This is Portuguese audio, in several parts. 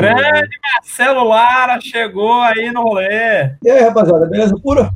Grande Marcelo Lara chegou aí no rolê. E aí, rapaziada, beleza pura?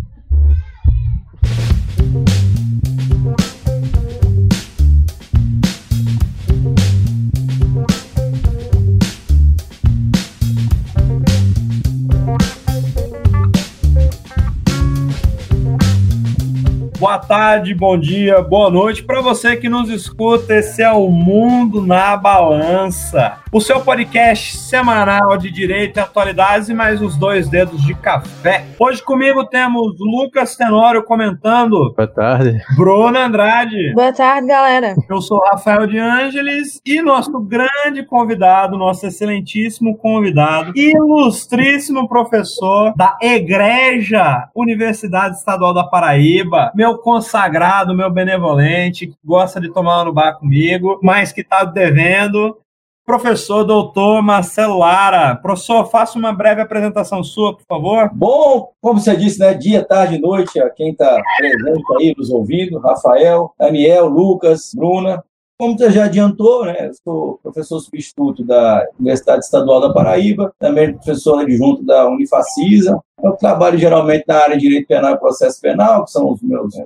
Boa tarde, bom dia, boa noite para você que nos escuta. Esse é o Mundo na Balança, o seu podcast semanal de direito e atualidades e mais os dois dedos de café. Hoje comigo temos Lucas Tenório comentando. Boa tarde. Bruna Andrade. Boa tarde, galera. Eu sou Rafael de Ângeles e nosso grande convidado, nosso excelentíssimo convidado, ilustríssimo professor da Egreja Universidade Estadual da Paraíba, meu meu consagrado, meu benevolente, que gosta de tomar no bar comigo, mas que está devendo. Professor doutor Marcelo Lara. Professor, faça uma breve apresentação sua, por favor. Bom, como você disse, né? Dia, tarde noite, a quem está presente aí nos ouvindo, Rafael, Daniel, Lucas, Bruna. Como você já adiantou, né, sou professor substituto da Universidade Estadual da Paraíba, também professor adjunto da Unifacisa. Eu trabalho geralmente na área de Direito Penal e Processo Penal, que são as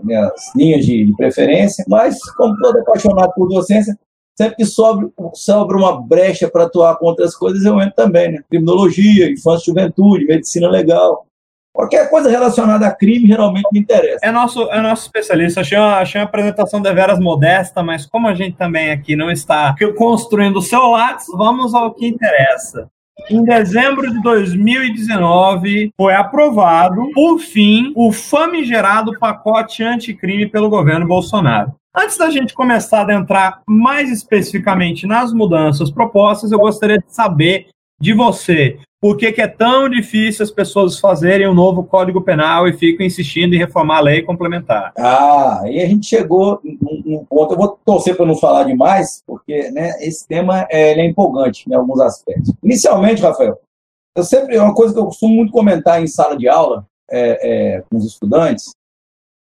minhas linhas de, de preferência, mas como todo apaixonado por docência, sempre que sobra, sobra uma brecha para atuar com outras coisas, eu entro também, né? Criminologia, infância e juventude, medicina legal, Qualquer coisa relacionada a crime geralmente me interessa. É nosso, é nosso especialista. Achei uma, achei uma apresentação de veras modesta, mas como a gente também aqui não está construindo o seu lápis, vamos ao que interessa. Em dezembro de 2019, foi aprovado, por fim, o famigerado pacote anticrime pelo governo Bolsonaro. Antes da gente começar a adentrar mais especificamente nas mudanças propostas, eu gostaria de saber de você por que, que, é tão difícil as pessoas fazerem um novo Código Penal e ficam insistindo em reformar a lei complementar? Ah, aí a gente chegou num, ponto. Eu vou torcer para não falar demais, porque né, esse tema é, é empolgante em alguns aspectos. Inicialmente, Rafael, eu sempre é uma coisa que eu costumo muito comentar em sala de aula é, é, com os estudantes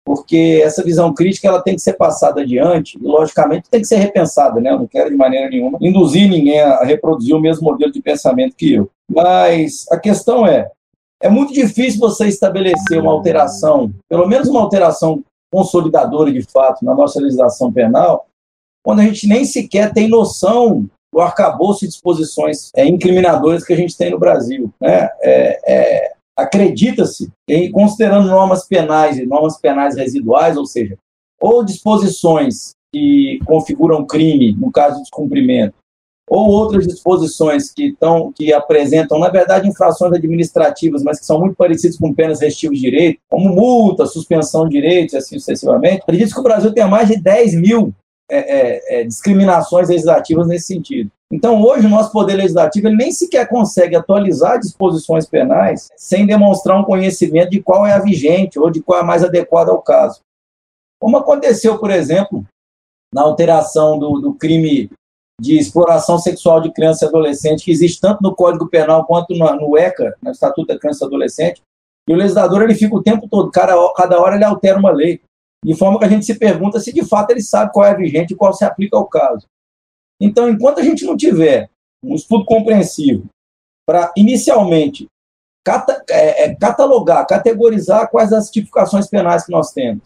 porque essa visão crítica ela tem que ser passada adiante e, logicamente, tem que ser repensada. Né? Eu não quero, de maneira nenhuma, induzir ninguém a reproduzir o mesmo modelo de pensamento que eu. Mas a questão é, é muito difícil você estabelecer uma alteração, pelo menos uma alteração consolidadora de fato na nossa legislação penal, quando a gente nem sequer tem noção do arcabouço de disposições é, incriminadoras que a gente tem no Brasil. Né? É, é, acredita-se, considerando normas penais e normas penais residuais, ou seja, ou disposições que configuram crime no caso de descumprimento, ou outras disposições que, estão, que apresentam, na verdade, infrações administrativas, mas que são muito parecidas com penas restivas de direito, como multa, suspensão de direitos assim sucessivamente. Acredito que o Brasil tem mais de 10 mil é, é, é, discriminações legislativas nesse sentido. Então, hoje, o nosso Poder Legislativo ele nem sequer consegue atualizar disposições penais sem demonstrar um conhecimento de qual é a vigente ou de qual é a mais adequada ao caso. Como aconteceu, por exemplo, na alteração do, do crime de exploração sexual de criança e adolescente, que existe tanto no Código Penal quanto no, no ECA, no Estatuto da Criança e Adolescente, e o legislador ele fica o tempo todo, cada, cada hora ele altera uma lei de forma que a gente se pergunta se de fato ele sabe qual é a vigente e qual se aplica ao caso. Então, enquanto a gente não tiver um estudo compreensivo para, inicialmente, cata, é, é, catalogar, categorizar quais as tipificações penais que nós temos,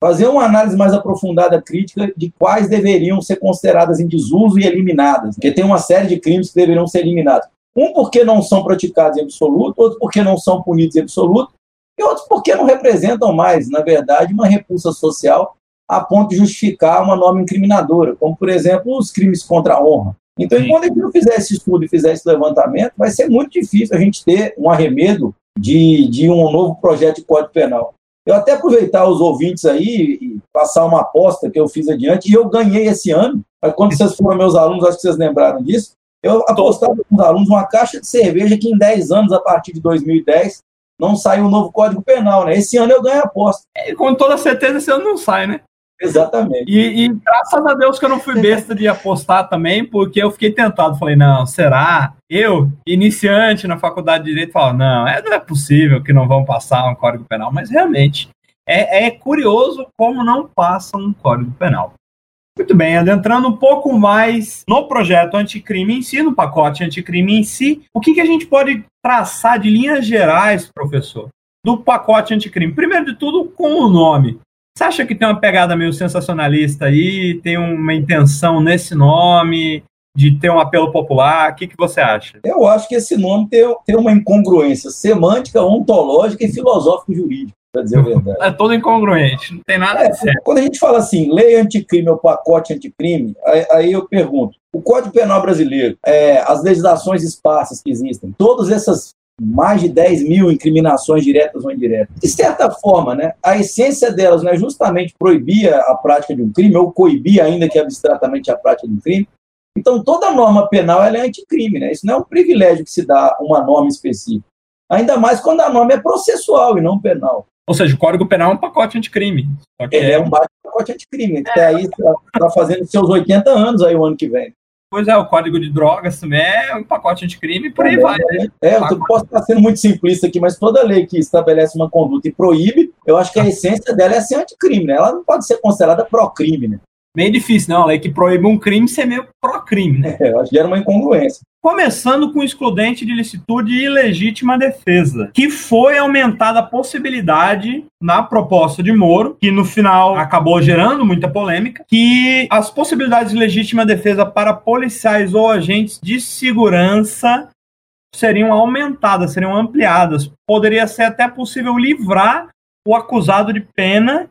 fazer uma análise mais aprofundada, crítica, de quais deveriam ser consideradas em desuso e eliminadas, porque tem uma série de crimes que deveriam ser eliminados. Um porque não são praticados em absoluto, outro porque não são punidos em absoluto, e outros porque não representam mais, na verdade, uma repulsa social a ponto de justificar uma norma incriminadora, como, por exemplo, os crimes contra a honra. Então, enquanto a gente não fizer esse estudo e fizer esse levantamento, vai ser muito difícil a gente ter um arremedo de, de um novo projeto de Código Penal. Eu até aproveitar os ouvintes aí e passar uma aposta que eu fiz adiante, e eu ganhei esse ano. Quando vocês foram meus alunos, acho que vocês lembraram disso. Eu apostava com os alunos uma caixa de cerveja que em 10 anos, a partir de 2010, não saiu um novo Código Penal, né? Esse ano eu ganho a aposta. É, com toda certeza esse ano não sai, né? Exatamente. E, e, graças a Deus que eu não fui besta de apostar também, porque eu fiquei tentado. Falei, não, será? Eu, iniciante na faculdade de Direito, falo, não, é, não é possível que não vão passar um Código Penal, mas realmente é, é curioso como não passa um Código Penal. Muito bem, adentrando um pouco mais no projeto anticrime em si, no pacote anticrime em si, o que, que a gente pode traçar de linhas gerais, professor, do pacote anticrime? Primeiro de tudo, com o nome. Você acha que tem uma pegada meio sensacionalista aí, tem uma intenção nesse nome, de ter um apelo popular? O que, que você acha? Eu acho que esse nome tem, tem uma incongruência semântica, ontológica e filosófico-jurídica para dizer a verdade. É todo incongruente, não tem nada é, certo. Quando a gente fala assim, lei anticrime ou pacote anticrime, aí, aí eu pergunto, o Código Penal brasileiro, é, as legislações esparsas que existem, todas essas mais de 10 mil incriminações diretas ou indiretas. De certa forma, né, a essência delas não é justamente proibir a prática de um crime, ou coibir ainda que abstratamente a prática de um crime. Então, toda norma penal é anticrime. Né? Isso não é um privilégio que se dá a uma norma específica. Ainda mais quando a norma é processual e não penal. Ou seja, o Código Penal é um pacote anticrime. Ele é um pacote anticrime. Até é. aí está tá fazendo seus 80 anos aí o ano que vem. Pois é, o Código de Drogas também é um pacote anticrime e por aí vai. Né? É, eu posso estar sendo muito simplista aqui, mas toda lei que estabelece uma conduta e proíbe, eu acho que a essência dela é ser anticrime, né? Ela não pode ser considerada pró-crime, né? Meio difícil, não. A lei que proíbe um crime ser meio pró-crime, né? É, eu acho que era uma incongruência. Começando com o excludente de licitude e ilegítima defesa, que foi aumentada a possibilidade na proposta de Moro, que no final acabou gerando muita polêmica, que as possibilidades de legítima defesa para policiais ou agentes de segurança seriam aumentadas, seriam ampliadas. Poderia ser até possível livrar o acusado de pena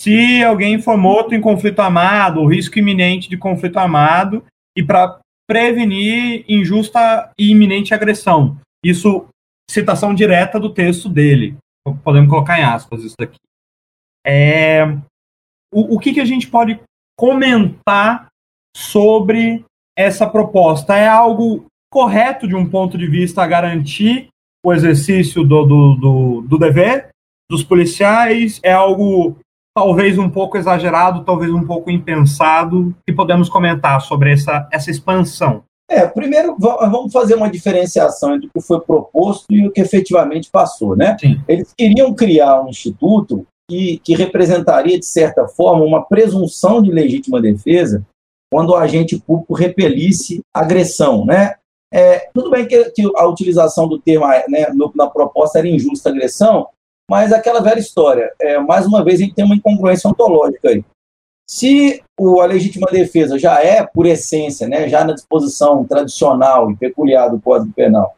se alguém for morto em conflito armado, ou risco iminente de conflito armado, e para prevenir injusta e iminente agressão. Isso, citação direta do texto dele. Podemos colocar em aspas isso daqui. É, o, o que, que a gente pode comentar sobre essa proposta? É algo correto de um ponto de vista a garantir o exercício do, do, do, do dever dos policiais? É algo talvez um pouco exagerado, talvez um pouco impensado, que podemos comentar sobre essa, essa expansão? É, primeiro vamos fazer uma diferenciação entre o que foi proposto e o que efetivamente passou, né? Sim. Eles queriam criar um instituto que, que representaria, de certa forma, uma presunção de legítima defesa quando o agente público repelisse agressão, né? É, tudo bem que, que, a utilização do termo né, no, na proposta era injusta agressão, mas aquela velha história, é, mais uma vez a gente tem uma incongruência ontológica aí. Se o, a legítima defesa já é, por essência, né, já na disposição tradicional e peculiar do Código Penal,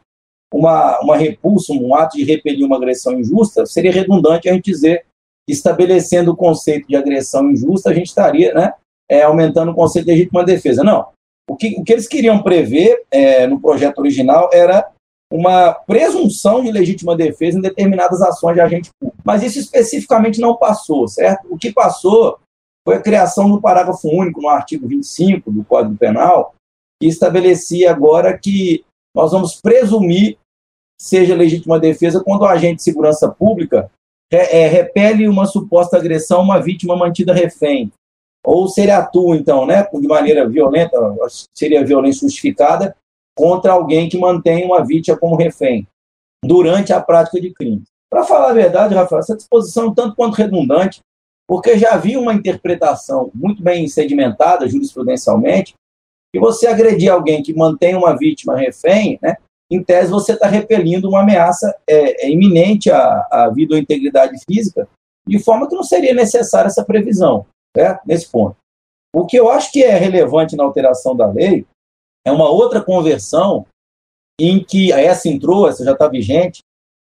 uma, uma repulsa, um ato de repelir uma agressão injusta, seria redundante a gente dizer que estabelecendo o conceito de agressão injusta, a gente estaria né, é, aumentando o conceito de legítima defesa. Não. O que, o que eles queriam prever é, no projeto original era uma presunção de legítima defesa em determinadas ações de agente público. Mas isso especificamente não passou, certo? O que passou foi a criação do parágrafo único no artigo 25 do Código Penal, que estabelecia agora que nós vamos presumir seja legítima defesa quando o agente de segurança pública é, é, repele uma suposta agressão a uma vítima mantida refém. Ou se ele atua, então, né, de maneira violenta, seria violência justificada, contra alguém que mantém uma vítima como refém durante a prática de crime. Para falar a verdade, Rafael, essa disposição é tanto quanto redundante, porque já havia uma interpretação muito bem sedimentada jurisprudencialmente, que você agredir alguém que mantém uma vítima refém, né, em tese você está repelindo uma ameaça é, é iminente à, à, vida ou integridade física, de forma que não seria necessária essa previsão, certo? nesse ponto. O que eu acho que é relevante na alteração da lei é uma outra conversão em que essa entrou, essa já está vigente,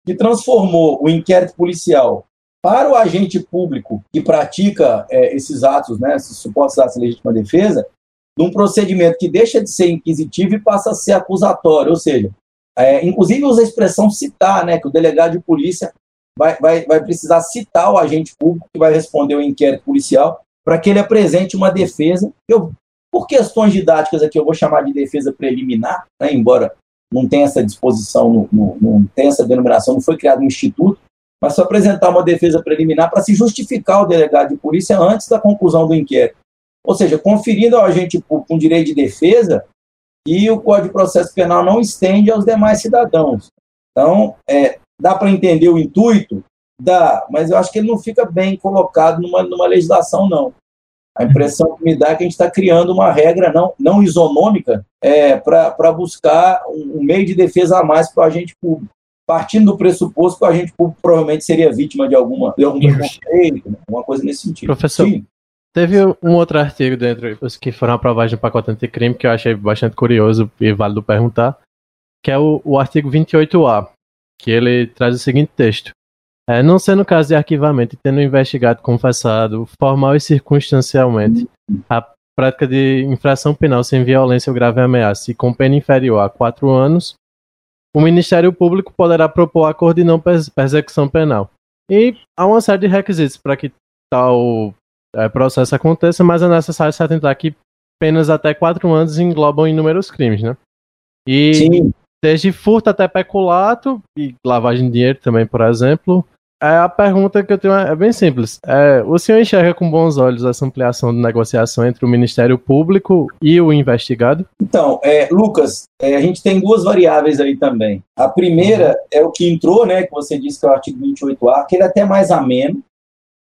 que transformou o inquérito policial para o agente público que pratica é, esses atos, né, esses supostos atos de legítima defesa, num procedimento que deixa de ser inquisitivo e passa a ser acusatório, ou seja, é, inclusive usa a expressão citar, né, que o delegado de polícia vai, vai, vai precisar citar o agente público que vai responder o inquérito policial para que ele apresente uma defesa. Eu por questões didáticas aqui, eu vou chamar de defesa preliminar, né, embora não tenha essa disposição, não, não, tenha essa denominação, não foi criado um instituto, mas só apresentar uma defesa preliminar para se justificar o delegado de polícia antes da conclusão do inquérito. Ou seja, conferindo ao agente público um direito de defesa e o Código de Processo Penal não estende aos demais cidadãos. Então, é, dá para entender o intuito? Dá, mas eu acho que ele não fica bem colocado numa, numa legislação, não. A impressão que me dá é que a gente está criando uma regra não, não isonômica é, para buscar um, um, meio de defesa a mais para o agente público. Partindo do pressuposto que o agente público provavelmente seria vítima de, alguma, de algum preconceito, né? alguma coisa nesse sentido. Professor, Sim. teve um outro artigo dentro que foram aprovados no pacote anticrime que eu achei bastante curioso e válido perguntar, que é o, o artigo 28A, que ele traz o seguinte texto. É, não sendo caso de arquivamento e tendo investigado, confessado, formal e circunstancialmente, a prática de infração penal sem violência ou grave ameaça e com pena inferior a quatro anos, o Ministério Público poderá propor acordo de não persecução penal. E há uma série de requisitos para que tal é, processo aconteça, mas é necessário se atentar que penas até quatro anos englobam inúmeros crimes, né? E Sim. desde furto até peculato e lavagem de dinheiro também, por exemplo, a pergunta que eu tenho é bem simples. É, o senhor enxerga com bons olhos essa ampliação de negociação entre o Ministério Público e o investigado? Então, é, Lucas, é, a gente tem duas variáveis aí também. A primeira é o que entrou, né, que você disse que é o artigo 28A, que ele é até mais ameno,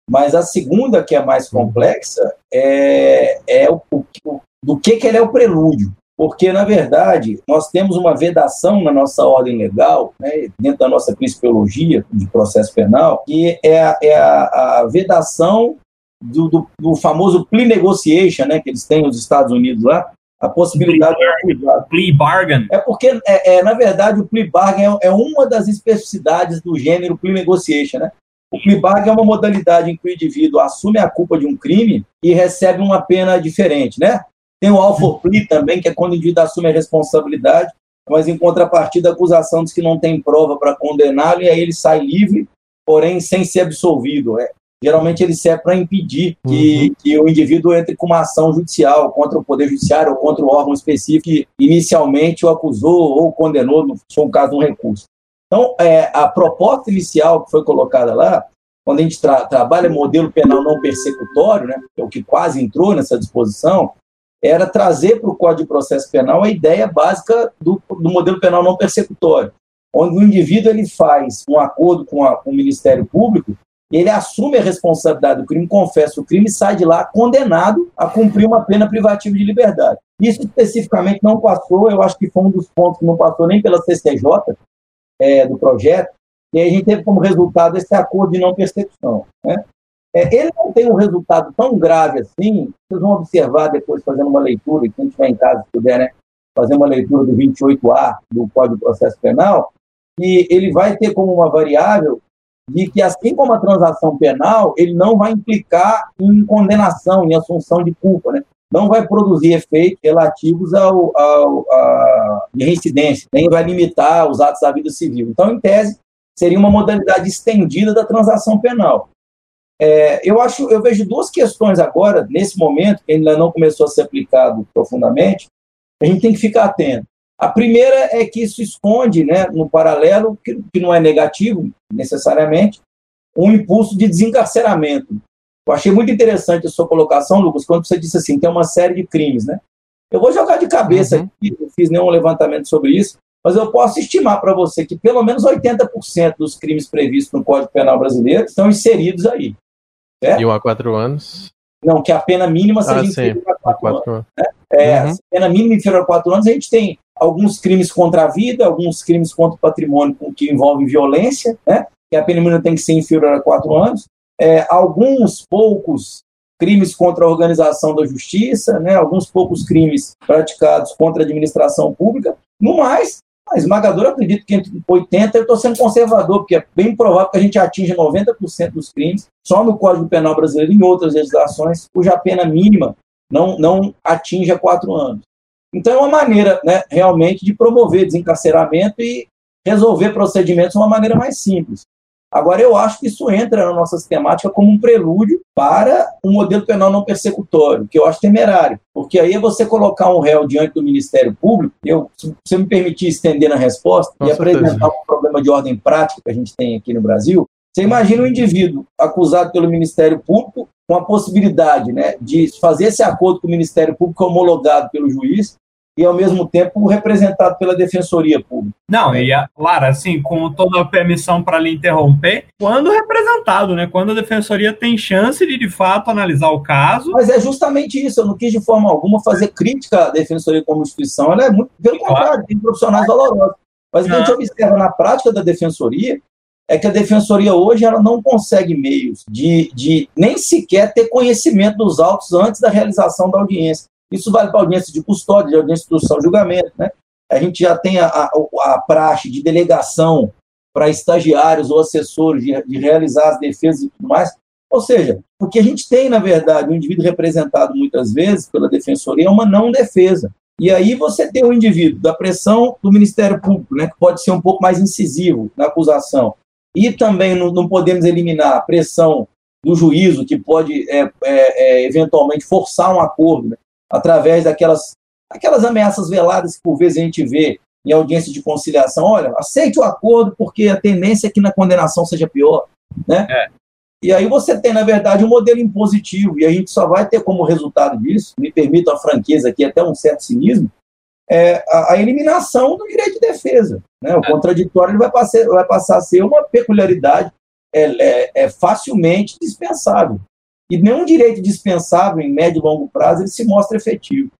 mas a segunda, que é mais complexa, é, é o, o, do que, que ele é o prelúdio porque, na verdade, nós temos uma vedação na nossa ordem legal, né, dentro da nossa principiologia de processo penal, que é a, é a, a vedação do, do, do, famoso plea negotiation, né, que eles têm nos Estados Unidos lá, a possibilidade plea bargain. Plea bargain. É porque, é, é, na verdade, o plea bargain é, é uma das especificidades do gênero plea negotiation, né? O plea bargain é uma modalidade em que o indivíduo assume a culpa de um crime e recebe uma pena diferente, né? Tem o plea também, que é quando o indivíduo assume a responsabilidade, mas em contrapartida a acusação diz que não tem prova para condená-lo e aí ele sai livre, porém sem ser absolvido. É, geralmente ele serve para impedir que, uhum. que o indivíduo entre com uma ação judicial contra o Poder Judiciário ou contra o órgão específico que inicialmente o acusou ou condenou, no for o caso de um recurso. Então, é, a proposta inicial que foi colocada lá, quando a gente tra trabalha modelo penal não persecutório, né, que é o que quase entrou nessa disposição, era trazer para o Código de Processo Penal a ideia básica do, do modelo penal não persecutório, onde o indivíduo ele faz um acordo com, a, com o Ministério Público, ele assume a responsabilidade do crime, confessa o crime e sai de lá condenado a cumprir uma pena privativa de liberdade. Isso especificamente não passou, eu acho que foi um dos pontos que não passou nem pela CCJ é, do projeto, e a gente teve como resultado esse acordo de não persecução. Né? É, ele não tem um resultado tão grave assim, vocês vão observar depois fazendo uma leitura, quem estiver em casa, se puder, né, fazer uma leitura do 28A do Código de Processo Penal, que ele vai ter como uma variável de que, assim como a transação penal, ele não vai implicar em condenação, em assunção de culpa, né? não vai produzir efeitos relativos ao, ao, à reincidência, nem vai limitar os atos da vida civil. Então, em tese, seria uma modalidade estendida da transação penal. É, eu acho, eu vejo duas questões agora, nesse momento, que ainda não começou a ser aplicado profundamente, a gente tem que ficar atento. A primeira é que isso esconde, né, no paralelo, que, que não é negativo necessariamente, um impulso de desencarceramento. Eu achei muito interessante a sua colocação, Lucas, quando você disse assim, tem uma série de crimes, né? Eu vou jogar de cabeça uhum. aqui, não fiz nenhum levantamento sobre isso, mas eu posso estimar para você que pelo menos 80% dos crimes previstos no Código Penal brasileiro estão inseridos aí. Certo? E um a quatro anos? Não, que a pena mínima seja ah, inferior a quatro, quatro anos. Né? É, uhum. pena mínima inferior a quatro anos, a gente tem alguns crimes contra a vida, alguns crimes contra o patrimônio que envolvem violência, né? que a pena mínima tem que ser inferior a quatro anos. É, alguns poucos crimes contra a organização da justiça, né? alguns poucos crimes praticados contra a administração pública. No mais, a esmagadora, acredito que entre 80%, eu estou sendo conservador, porque é bem provável que a gente atinja 90% dos crimes só no Código Penal Brasileiro e em outras legislações, cuja pena mínima não, não atinja quatro anos. Então, é uma maneira né, realmente de promover desencarceramento e resolver procedimentos de uma maneira mais simples. Agora, eu acho que isso entra na nossa sistemática como um prelúdio para um modelo penal não persecutório, que eu acho temerário. Porque aí é você colocar um réu diante do Ministério Público, eu, se você me permitir estender na resposta e apresentar um problema de ordem prática que a gente tem aqui no Brasil, você imagina um indivíduo acusado pelo Ministério Público com a possibilidade né, de fazer esse acordo com o Ministério Público homologado pelo juiz e, ao mesmo tempo, representado pela Defensoria Pública. Não, e, a, Lara, assim, com toda a permissão para lhe interromper, quando representado, né? Quando a Defensoria tem chance de, de fato, analisar o caso. Mas é justamente isso, eu não quis de forma alguma fazer crítica à Defensoria como instituição, ela é muito, pelo claro. contrário, tem profissionais valorosos. Mas o que a gente observa na prática da Defensoria é que a defensoria hoje ela não consegue meios de, de nem sequer ter conhecimento dos autos antes da realização da audiência. Isso vale para audiência de custódia, de audiência de instrução, julgamento. Né? A gente já tem a, a, a praxe de delegação para estagiários ou assessores de, de, realizar as defesas e tudo mais. Ou seja, o que a gente tem, na verdade, o um indivíduo representado muitas vezes pela defensoria é uma não defesa. E aí você tem o indivíduo da pressão do Ministério Público, né, que pode ser um pouco mais incisivo na acusação, e também não, não podemos eliminar a pressão do juízo, que pode é, é, é, eventualmente forçar um acordo, né, através daquelas aquelas ameaças veladas que por vezes a gente vê em audiência de conciliação. Olha, aceite o acordo porque a tendência é que na condenação seja pior. Né? É. E aí você tem, na verdade, um modelo impositivo, e a gente só vai ter como resultado disso, me permito a franqueza aqui, até um certo cinismo, é, a, a, eliminação do direito de defesa. Né? O é. contraditório vai, passar, vai passar a ser uma peculiaridade é, é, é, facilmente dispensável. E nenhum direito dispensável em médio e longo prazo ele se mostra efetivo.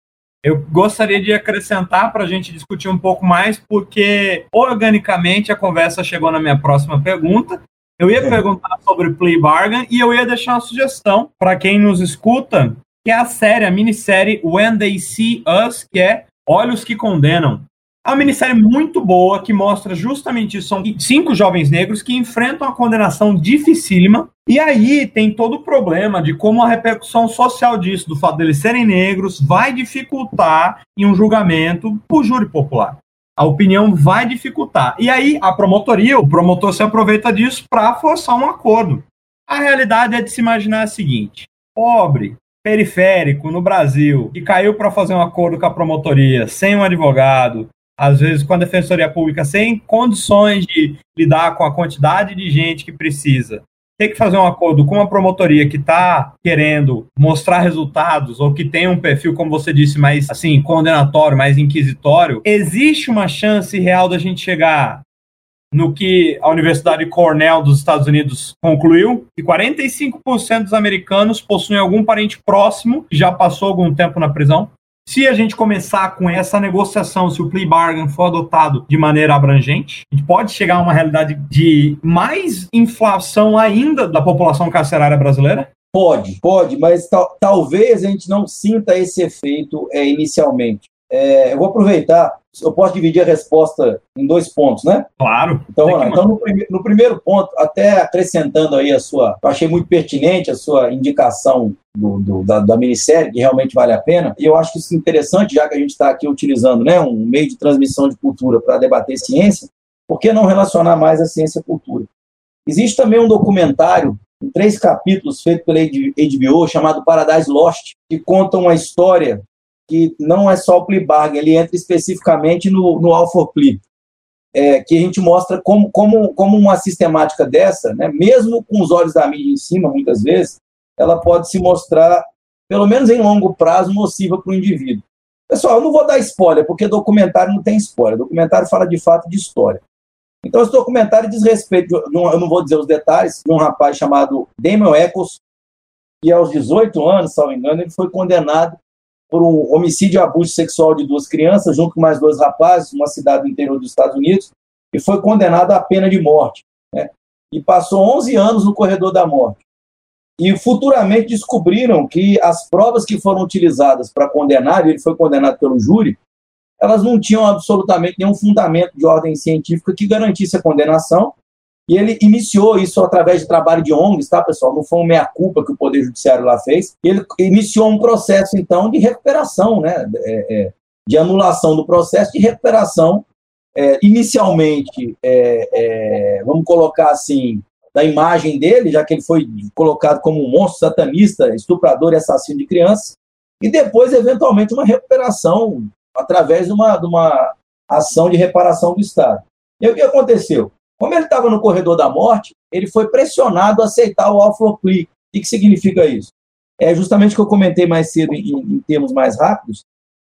Eu gostaria de acrescentar para a gente discutir um pouco mais, porque organicamente a conversa chegou na minha próxima pergunta. Eu ia é. perguntar sobre plea bargain e eu ia deixar uma sugestão para quem nos escuta, que é a série, a minissérie When They See Us, que é Olhos que Condenam. É uma minissérie muito boa que mostra justamente isso. São cinco jovens negros que enfrentam a condenação dificílima. E aí tem todo o problema de como a repercussão social disso, do fato deles serem negros, vai dificultar em um julgamento por júri popular. A opinião vai dificultar. E aí a promotoria, o promotor se aproveita disso para forçar um acordo. A realidade é de se imaginar a seguinte: pobre, periférico no Brasil que caiu para fazer um acordo com a promotoria sem um advogado, às vezes com a defensoria pública sem condições de lidar com a quantidade de gente que precisa, ter que fazer um acordo com uma promotoria que está querendo mostrar resultados ou que tem um perfil, como você disse, mais assim condenatório, mais inquisitório, existe uma chance real da gente chegar no que a Universidade Cornell dos Estados Unidos concluiu, que 45% dos americanos possuem algum parente próximo que já passou algum tempo na prisão. Se a gente começar com essa negociação, se o plea bargain for adotado de maneira abrangente, pode chegar a uma realidade de mais inflação ainda da população carcerária brasileira? Pode, pode, mas tal, talvez a gente não sinta esse efeito é, inicialmente. É, eu vou aproveitar, eu posso dividir a resposta em dois pontos, né? Claro. Então, então no, prime no, primeiro ponto, até acrescentando aí a sua, eu achei muito pertinente a sua indicação do, do, da, da minissérie, que realmente vale a pena, e eu acho que isso é interessante, já que a gente está aqui utilizando né, um meio de transmissão de cultura para debater ciência, por que não relacionar mais a ciência à cultura? Existe também um documentário em três capítulos feito pela HBO chamado Paradise Lost, que conta uma história que não é só o plea bargain, ele entra especificamente no, no alpha plea, é, que a gente mostra como, como, como uma sistemática dessa, né, mesmo com os olhos da mídia em cima, muitas vezes, ela pode se mostrar, pelo menos em longo prazo, nociva para o indivíduo. Pessoal, eu não vou dar spoiler, porque documentário não tem spoiler. Documentário fala de fato de história. Então, esse documentário diz respeito, eu não vou dizer os detalhes, de um rapaz chamado Damon Eccles, que aos 18 anos, se não me engano, ele foi condenado por um homicídio e abuso sexual de duas crianças, junto com mais dois rapazes, numa cidade do interior dos Estados Unidos, e foi condenado à pena de morte. Né? E passou 11 anos no corredor da morte. E futuramente descobriram que as provas que foram utilizadas para condenar, ele foi condenado pelo júri, elas não tinham absolutamente nenhum fundamento de ordem científica que garantisse a condenação, e ele iniciou isso através de trabalho de ONGs, tá, pessoal? Não foi uma meia-culpa que o Poder Judiciário lá fez. Ele iniciou um processo, então, de recuperação, né? É, é, de anulação do processo de recuperação, é, inicialmente, é, é, vamos colocar assim, da imagem dele, já que ele foi colocado como um monstro satanista, estuprador e assassino de crianças, e depois, eventualmente, uma recuperação através de uma, de uma ação de reparação do Estado. E o que aconteceu? Como ele estava no corredor da morte, ele foi pressionado a aceitar o alflopli. O que significa isso? É justamente o que eu comentei mais cedo em, em termos mais rápidos,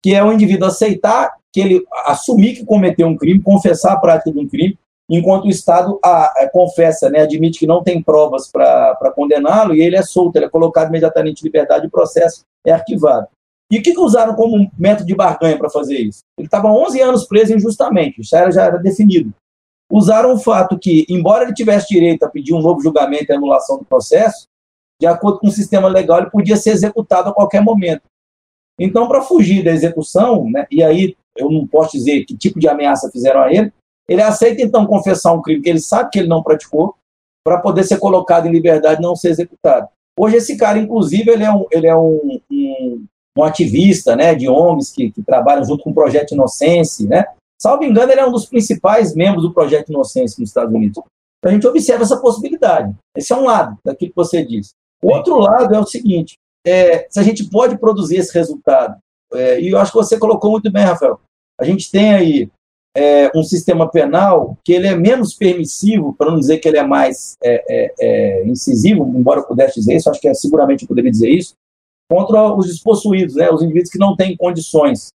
que é o indivíduo aceitar que ele assumir que cometeu um crime, confessar a prática de um crime, enquanto o Estado a, a, confessa, né, admite que não tem provas para condená-lo e ele é solto, ele é colocado imediatamente em liberdade e o processo é arquivado. E o que, que usaram como método de barganha para fazer isso? Ele estava 11 anos preso injustamente, isso já era definido. Usaram o fato que, embora ele tivesse direito a pedir um novo julgamento e anulação do processo, de acordo com o sistema legal, ele podia ser executado a qualquer momento. Então, para fugir da execução, né, e aí eu não posso dizer que tipo de ameaça fizeram a ele, ele aceita então confessar um crime que ele sabe que ele não praticou, para poder ser colocado em liberdade e não ser executado. Hoje esse cara, inclusive, ele é um, ele é um, um, um ativista né, de ONGs que, que trabalham junto com o Projeto Inocência, né? Salvo engano, ele é um dos principais membros do Projeto Inocência nos Estados Unidos. A gente observa essa possibilidade. Esse é um lado daquilo que você disse. O outro lado é o seguinte: é, se a gente pode produzir esse resultado, é, e eu acho que você colocou muito bem, Rafael, a gente tem aí é, um sistema penal que ele é menos permissivo, para não dizer que ele é mais é, é, é, incisivo, embora eu pudesse dizer isso, acho que seguramente eu poderia dizer isso, contra os despossuídos, né, os indivíduos que não têm condições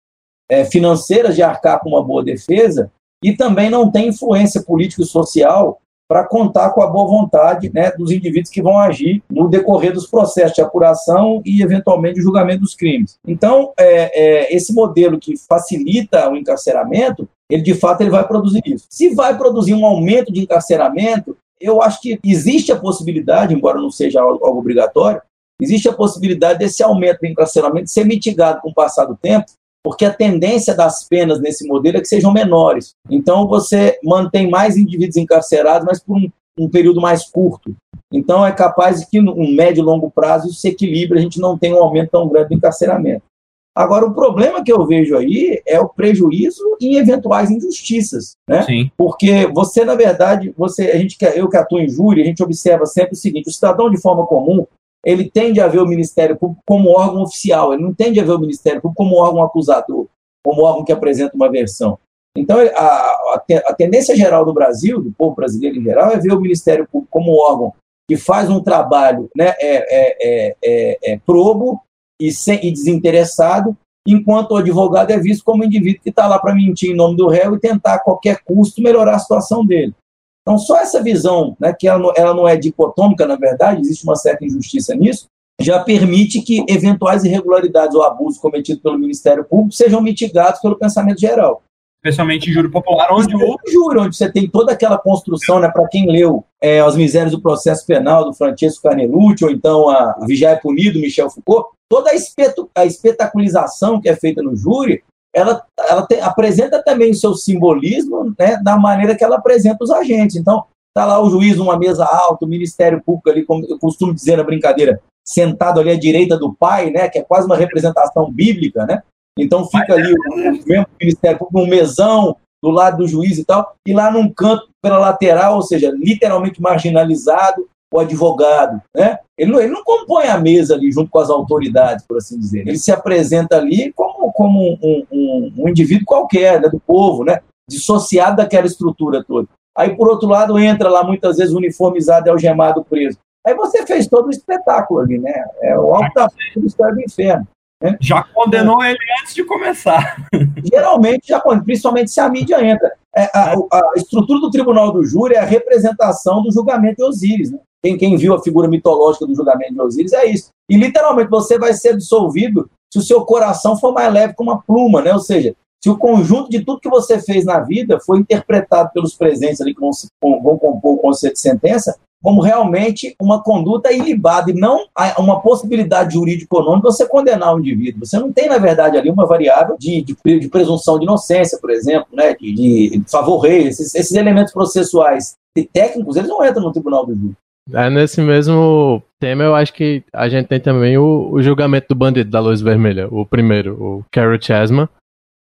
é, financeiras de arcar com uma boa defesa e também não têm influência política e social para contar com a boa vontade né, dos indivíduos que vão agir no decorrer dos processos de apuração e, eventualmente, o julgamento dos crimes. Então, é, é, esse modelo que facilita o encarceramento, ele de fato ele vai produzir isso. Se vai produzir um aumento de encarceramento, eu acho que existe a possibilidade, embora não seja algo obrigatório, existe a possibilidade desse aumento do encarceramento ser mitigado com o passar do tempo porque a tendência das penas nesse modelo é que sejam menores. Então, você mantém mais indivíduos encarcerados, mas por um, um período mais curto. Então, é capaz de que, no médio e longo prazo, isso se equilibre, a gente não tem um aumento tão grande do encarceramento. Agora, o problema que eu vejo aí é o prejuízo em eventuais injustiças, né? Sim. Porque você, na verdade, você, a gente, eu que atuo em júri, a gente observa sempre o seguinte: o cidadão de forma comum, ele tende a ver o Ministério Público como órgão oficial, ele não tende a ver o Ministério Público como órgão acusador, como órgão que apresenta uma versão. Então, a, a, tendência geral do Brasil, do povo brasileiro em geral, é ver o Ministério Público como órgão que faz um trabalho né, é, é, é, é, é probo e, sem, e desinteressado, enquanto o advogado é visto como um indivíduo que está lá para mentir em nome do réu e tentar a qualquer custo melhorar a situação dele. Então, só essa visão, né, que ela não, ela não é dicotômica, na verdade, existe uma certa injustiça nisso, já permite que eventuais irregularidades ou abusos cometidos pelo Ministério Público sejam mitigados pelo pensamento geral. Especialmente em júri popular, onde o. Júri, onde você tem toda aquela construção, né, para quem leu é, As Misérias do Processo Penal, do Francesco Carnelucci, ou então a Vigiar é Punido, Michel Foucault, toda a, espeto, a espetaculização que é feita no júri ela, ela apresenta também o seu simbolismo né, da maneira que ela apresenta os agentes. Então, está lá o juiz numa mesa alta, o Ministério Público ali, como eu costumo dizer na brincadeira, sentado ali à direita do pai, né, que é quase uma representação bíblica, né? Então fica ali o, mesmo Ministério Público, um mesão do lado do juiz e tal, e lá num canto pela lateral, ou seja, literalmente marginalizado, o advogado, né? Ele não, ele não compõe a mesa ali junto com as autoridades, por assim dizer. Ele se apresenta ali como, como um, um, um indivíduo qualquer, né, do povo, né? Dissociado daquela estrutura toda. Aí, por outro lado, entra lá muitas vezes uniformizado e algemado preso. Aí você fez todo o espetáculo ali, né? É o alto da do história do inferno. Né? Já condenou é. ele antes de começar. Geralmente, já, principalmente se a mídia entra. É, a, a, estrutura do tribunal do júri é a representação do julgamento de Osíris. Né? Quem, quem viu a figura mitológica do julgamento de Osíris é isso. E literalmente você vai ser absolvido se o seu coração for mais leve que uma pluma, né? Ou seja, se o conjunto de tudo que você fez na vida foi interpretado pelos presentes ali que vão, vão compor o conceito de sentença como realmente uma conduta ilibada e não uma possibilidade jurídico-econômica você condenar o indivíduo. Você não tem, na verdade, ali uma variável de, de, de presunção de inocência, por exemplo, né? de, de favor rei, esses, esses elementos processuais e técnicos, eles não entram no tribunal do júri. É, nesse mesmo tema, eu acho que a gente tem também o, o julgamento do bandido da luz vermelha, o primeiro, o Carol Chasman,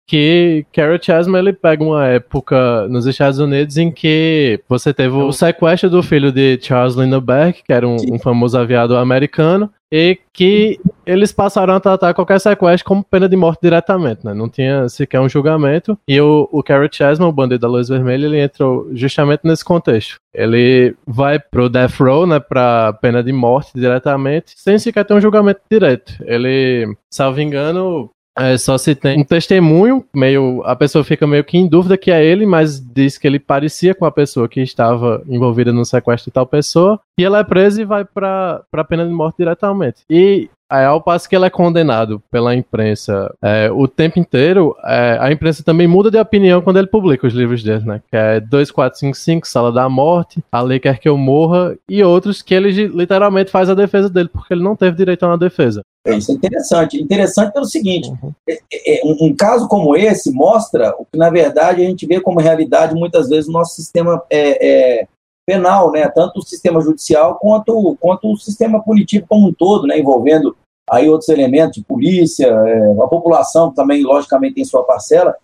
que Carol Chasman ele pega uma época nos Estados Unidos em que você teve o sequestro do filho de Charles Lindbergh, que era um, um, famoso aviador americano, e que eles passaram a tratar qualquer sequestro como pena de morte diretamente, né? Não tinha sequer um julgamento. E o, o Carol Chasman, o bandido da luz vermelha, ele entrou justamente nesse contexto. Ele vai pro death row, né, pra pena de morte diretamente, sem sequer ter um julgamento direto. Ele, salvo engano, É, só se tem um testemunho, meio. A pessoa fica meio que em dúvida que é ele, mas diz que ele parecia com a pessoa que estava envolvida no sequestro de tal pessoa. E ela é presa e vai pra, pra pena de morte diretamente. E é, ao passo que ele é condenado pela imprensa é, o tempo inteiro, é, a imprensa também muda de opinião quando ele publica os livros dele, né? Que é 2455, Sala da Morte, A Lei Quer Que Eu Morra, e outros que ele literalmente faz a defesa dele, porque ele não teve direito a uma defesa. É, isso é interessante. Interessante pelo seguinte: uhum. é, é, um, um, caso como esse mostra o que, na verdade, a gente vê como realidade muitas vezes o nosso sistema é, é, penal, né? tanto o sistema judicial quanto, quanto o sistema punitivo como um todo, né? envolvendo aí outros elementos polícia, é, a população também, logicamente, tem sua parcela,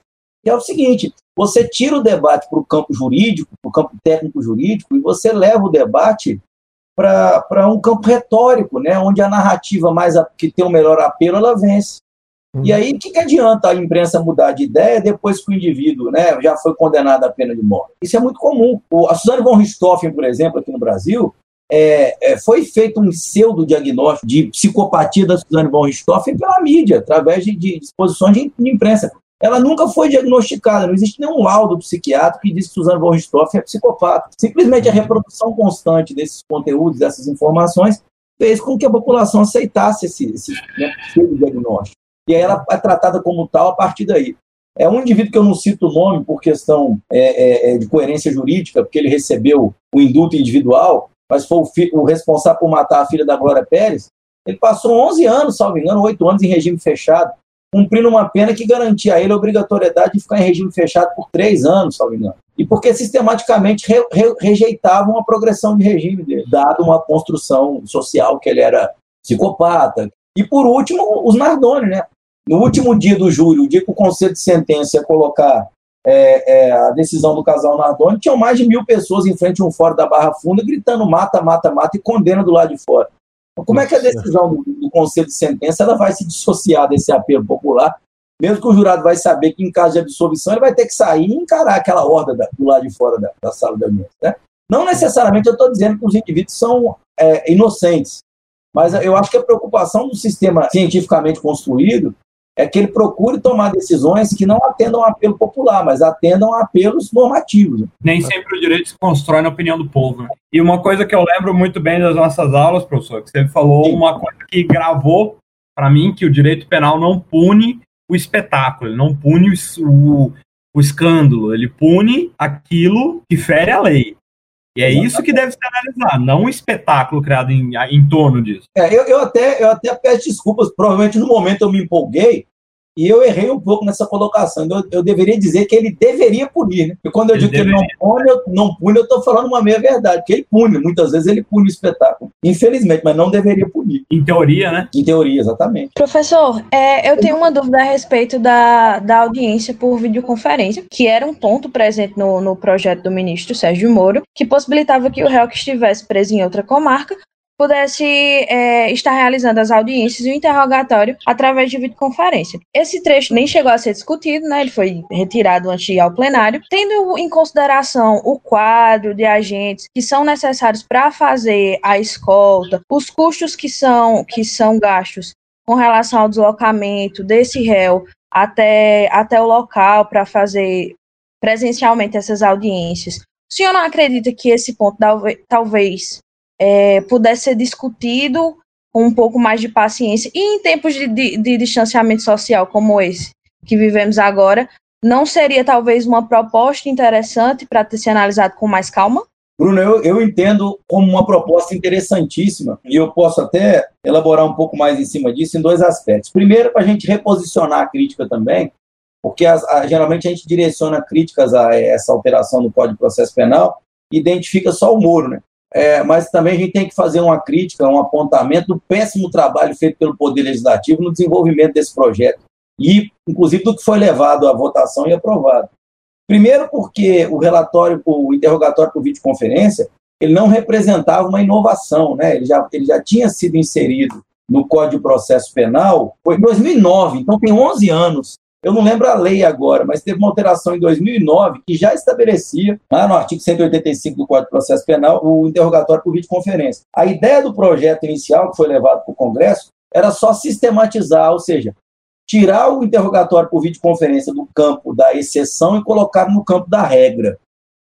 que é o seguinte, você tira o debate para o campo jurídico, para o campo técnico-jurídico, e você leva o debate para um campo retórico, né, onde a narrativa mais que tem o melhor apelo, ela vence. Uhum. E aí, o que, que adianta a imprensa mudar de ideia depois que o indivíduo né, já foi condenado à pena de morte? Isso é muito comum. O, a Suzane von Richthofen, por exemplo, aqui no Brasil, é, é, foi feito um pseudo-diagnóstico de psicopatia da Suzane von Richthofen pela mídia, através de, de exposições de, de imprensa. Ela nunca foi diagnosticada, não existe nenhum laudo psiquiátrico que diz que Suzana von Richthofen é psicopata. Simplesmente a reprodução constante desses conteúdos, dessas informações, fez com que a população aceitasse esse, esse né, diagnóstico. E aí ela é tratada como tal a partir daí. É um indivíduo que eu não cito o nome por questão é, é, é de coerência jurídica, porque ele recebeu o indulto individual, mas foi o, o, responsável por matar a filha da Glória Pérez. Ele passou 11 anos, salvo engano, 8 anos em regime fechado cumprindo uma pena que garantia a ele a obrigatoriedade de ficar em regime fechado por três anos, salvo engano. E porque sistematicamente re, re, rejeitavam a progressão de regime dele, dado uma construção social que ele era psicopata. E por último, os Nardoni, né? No último dia do júri, o dia que o conselho de sentença ia colocar é, é, a decisão do casal Nardoni, tinham mais de mil pessoas em frente a um fórum da Barra Funda gritando mata, mata, mata e condena do lado de fora. Como é que a decisão do, do, Conselho de Sentença ela vai se dissociar desse apelo popular, mesmo que o jurado vai saber que em caso de absolvição ele vai ter que sair e encarar aquela horda da, do lado de fora da, da sala de audiência. Né? Não necessariamente eu estou dizendo que os indivíduos são é, inocentes, mas eu acho que a preocupação do sistema cientificamente construído é que ele procure tomar decisões que não atendam a apelo popular, mas atendam a apelos normativos. Nem sempre o direito se constrói na opinião do povo. Né? E uma coisa que eu lembro muito bem das nossas aulas, professor, que você falou Sim. uma coisa que gravou para mim, que o direito penal não pune o espetáculo, ele não pune o, o escândalo, ele pune aquilo que fere a lei. E é isso que deve ser analisado, não um espetáculo criado em, em torno disso. É, eu, eu, até, eu até peço desculpas, provavelmente no momento eu me empolguei, e eu errei um pouco nessa colocação. Eu, eu deveria dizer que ele deveria punir. Né? E quando eu ele digo deveria. que ele não pune, eu, não pune, eu estou falando uma meia verdade, que ele pune. Muitas vezes ele pune o espetáculo. Infelizmente, mas não deveria punir. Em teoria, né? Em teoria, exatamente. Professor, é, eu tenho uma dúvida a respeito da, da audiência por videoconferência, que era um ponto presente no, no projeto do ministro Sérgio Moro, que possibilitava que o réu que estivesse preso em outra comarca pudesse é, estar realizando as audiências e o interrogatório através de videoconferência. Esse trecho nem chegou a ser discutido, né? Ele foi retirado antes ao plenário, tendo em consideração o quadro de agentes que são necessários para fazer a escolta, os custos que são que são gastos com relação ao deslocamento desse réu até, até o local para fazer presencialmente essas audiências. O senhor não acredita que esse ponto talvez é, pudesse ser discutido com um pouco mais de paciência. E em tempos de, de, de distanciamento social como esse que vivemos agora, não seria talvez uma proposta interessante para ter se analisado com mais calma? Bruno, eu, eu entendo como uma proposta interessantíssima e eu posso até elaborar um pouco mais em cima disso em dois aspectos. Primeiro, para a gente reposicionar a crítica também, porque as, a, geralmente a gente direciona críticas a essa alteração do Código de Processo Penal e identifica só o Moro, né? É, mas também a gente tem que fazer uma crítica, um apontamento do péssimo trabalho feito pelo Poder Legislativo no desenvolvimento desse projeto e, inclusive, do que foi levado à votação e aprovado. Primeiro, porque o relatório, o interrogatório por videoconferência, ele não representava uma inovação, né? ele, já, ele já tinha sido inserido no Código de Processo Penal, foi em 2009, então tem 11 anos eu não lembro a lei agora, mas teve uma alteração em 2009 que já estabelecia, lá no artigo 185 do Código de Processo Penal, o interrogatório por videoconferência. A ideia do projeto inicial que foi levado para o Congresso era só sistematizar, ou seja, tirar o interrogatório por videoconferência do campo da exceção e colocar no campo da regra,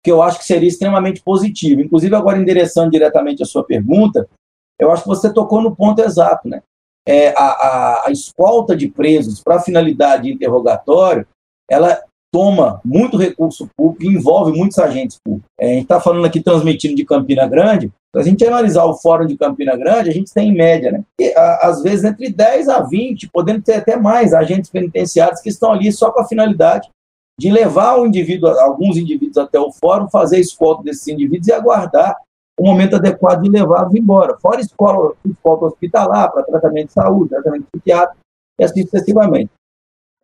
que eu acho que seria extremamente positivo. Inclusive, agora endereçando diretamente a sua pergunta, eu acho que você tocou no ponto exato, né? É, a, a, a escolta de presos para finalidade de interrogatório, ela toma muito recurso público e envolve muitos agentes públicos. É, a gente está falando aqui, transmitindo de Campina Grande, se a gente analisar o fórum de Campina Grande, a gente tem em média, né? E, a, às vezes entre 10 a 20, podendo ter até mais agentes penitenciários que estão ali só com a finalidade de levar o indivíduo, alguns indivíduos até o fórum, fazer escolta desses indivíduos e aguardar o momento adequado de levá-los embora. Fora escola, escola hospitalar, para tratamento de saúde, tratamento psiquiátrico, e assim sucessivamente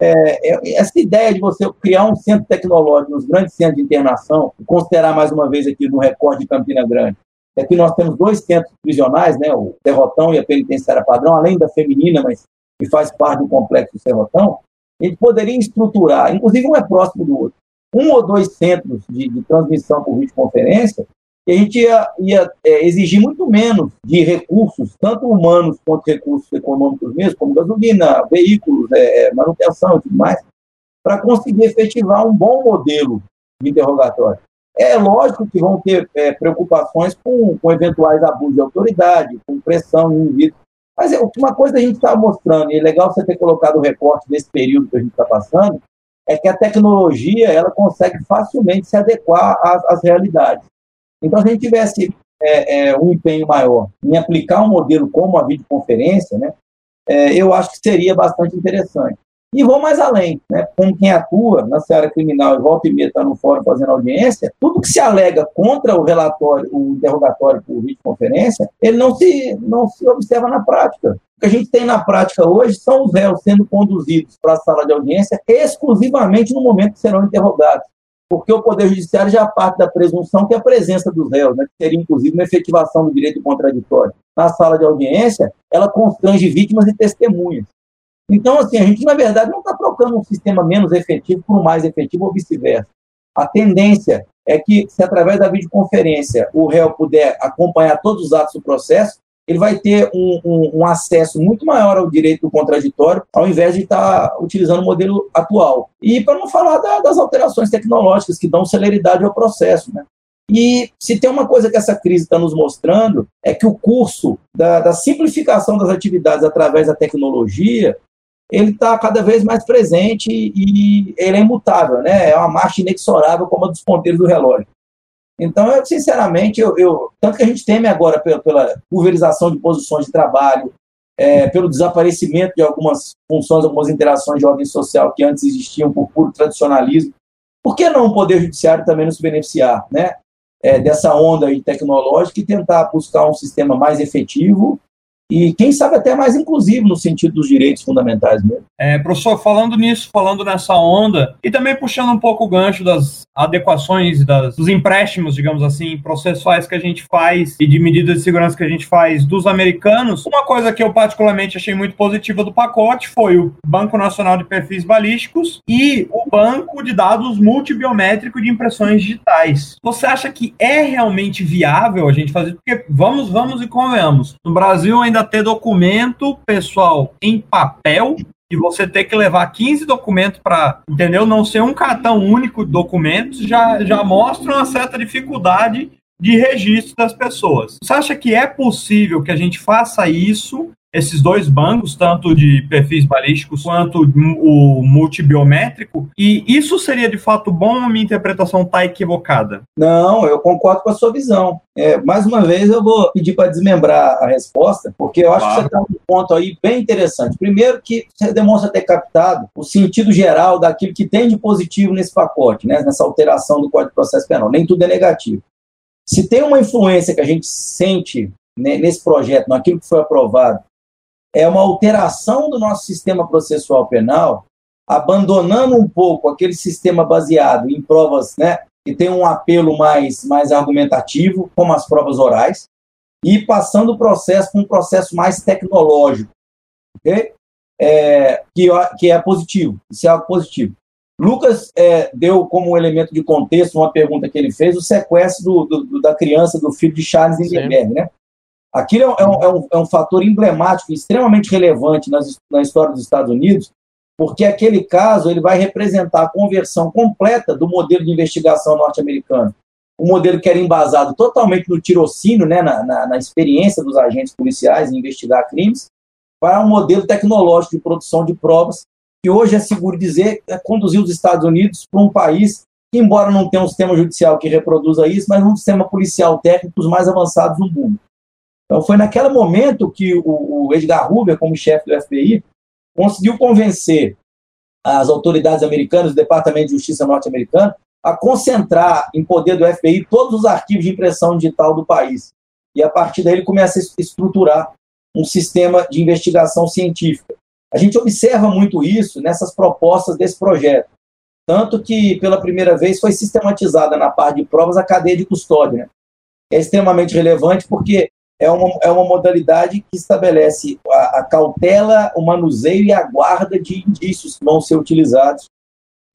é, é, essa ideia de você criar um centro tecnológico nos grandes centros de internação, considerar mais uma vez aqui no recorde de Campina Grande, aqui nós temos dois centros prisionais, né, o Serrotão e a Penitenciária Padrão, além da feminina, mas que faz parte do complexo do Serrotão, gente poderia estruturar, inclusive um é próximo do outro, um ou dois centros de, de transmissão por videoconferência que a gente ia, ia é, exigir muito menos de recursos, tanto humanos quanto recursos econômicos mesmo, como gasolina, veículos, é, é manutenção e tudo mais, para conseguir efetivar um bom modelo de interrogatório. É lógico que vão ter é, preocupações com, com, eventuais abusos de autoridade, com pressão em indivíduo. Mas é, uma coisa a gente está mostrando, e é legal você ter colocado o recorte nesse período que a gente está passando, é que a tecnologia ela consegue facilmente se adequar às, às realidades. Então, se a gente tivesse é, é, um empenho maior em aplicar um modelo como a videoconferência, né, é, eu acho que seria bastante interessante. E vou mais além, né, como quem atua na seara criminal e volta e meia está no fórum fazendo audiência, tudo que se alega contra o relatório, o interrogatório por videoconferência, ele não se, não se observa na prática. O que a gente tem na prática hoje são os réus sendo conduzidos para a sala de audiência exclusivamente no momento que serão interrogados porque o Poder Judiciário já parte da presunção que a presença dos réus, né, que seria inclusive uma efetivação do direito contraditório, na sala de audiência, ela constrange vítimas e testemunhas. Então, assim, a gente, na verdade, não está trocando um sistema menos efetivo por um mais efetivo ou vice-versa. A tendência é que, se através da videoconferência o réu puder acompanhar todos os atos do processo, ele vai ter um, um, um, acesso muito maior ao direito contraditório, ao invés de estar tá utilizando o modelo atual. E para não falar da, das alterações tecnológicas que dão celeridade ao processo. Né? E se tem uma coisa que essa crise está nos mostrando, é que o curso da, da simplificação das atividades através da tecnologia ele está cada vez mais presente e ele é imutável, né? É uma marcha inexorável como a dos ponteiros do relógio. Então, eu, sinceramente, eu, eu, tanto que a gente teme agora pela, pela pulverização de posições de trabalho, é, pelo desaparecimento de algumas funções, algumas interações de ordem social que antes existiam por puro tradicionalismo. Por que não o Poder Judiciário também nos beneficiar né, é, dessa onda tecnológica e tentar buscar um sistema mais efetivo e quem sabe até mais inclusivo no sentido dos direitos fundamentais mesmo. É, professor, falando nisso, falando nessa onda, e também puxando um pouco o gancho das adequações, das, dos empréstimos, digamos assim, processuais que a gente faz e de medidas de segurança que a gente faz dos americanos, uma coisa que eu particularmente achei muito positiva do pacote foi o Banco Nacional de Perfis Balísticos e o Banco de Dados Multibiométrico de Impressões Digitais. Você acha que é realmente viável a gente fazer? Porque vamos, vamos e convenhamos. No Brasil ainda ter documento pessoal em papel e você ter que levar 15 documentos para, entendeu? Não ser um cartão único de documentos já, já mostra uma certa dificuldade de registro das pessoas. Você acha que é possível que a gente faça isso esses dois bancos, tanto de perfis balísticos quanto o multibiométrico, e isso seria de fato bom ou minha interpretação está equivocada? Não, eu concordo com a sua visão. É, mais uma vez, eu vou pedir para desmembrar a resposta, porque eu acho claro. que você está um ponto aí bem interessante. Primeiro, que você demonstra ter captado o sentido geral daquilo que tem de positivo nesse pacote, né, nessa alteração do Código de Processo Penal. Nem tudo é negativo. Se tem uma influência que a gente sente né, nesse projeto, naquilo que foi aprovado, é uma alteração do nosso sistema processual penal, abandonando um pouco aquele sistema baseado em provas né, que tem um apelo mais, mais argumentativo, como as provas orais, e passando o processo para um processo mais tecnológico, okay? é, que, que é positivo, isso é algo positivo. Lucas é, deu como elemento de contexto uma pergunta que ele fez, o sequestro do, do, da criança, do filho de Charles Lindbergh, né? Aquilo é um, é um, é um fator emblemático, extremamente relevante nas, na história dos Estados Unidos, porque aquele caso ele vai representar a conversão completa do modelo de investigação norte-americano. O modelo que era embasado totalmente no tirocínio, né, na, na, na experiência dos agentes policiais em investigar crimes, para um modelo tecnológico de produção de provas, que hoje é seguro dizer, é conduzir os Estados Unidos para um país que, embora não tenha um sistema judicial que reproduza isso, mas um sistema policial técnico dos mais avançados do mundo. Então, foi naquele momento que o, o Edgar Hoover, como chefe do FBI, conseguiu convencer as autoridades americanas, o Departamento de Justiça norte-americano, a concentrar em poder do FBI todos os arquivos de impressão digital do país. E a partir daí ele começa a estruturar um sistema de investigação científica. A gente observa muito isso nessas propostas desse projeto. Tanto que, pela primeira vez, foi sistematizada na parte de provas a cadeia de custódia. Né? É extremamente relevante porque é uma, é uma modalidade que estabelece a, a cautela, o manuseio e a guarda de indícios que vão ser utilizados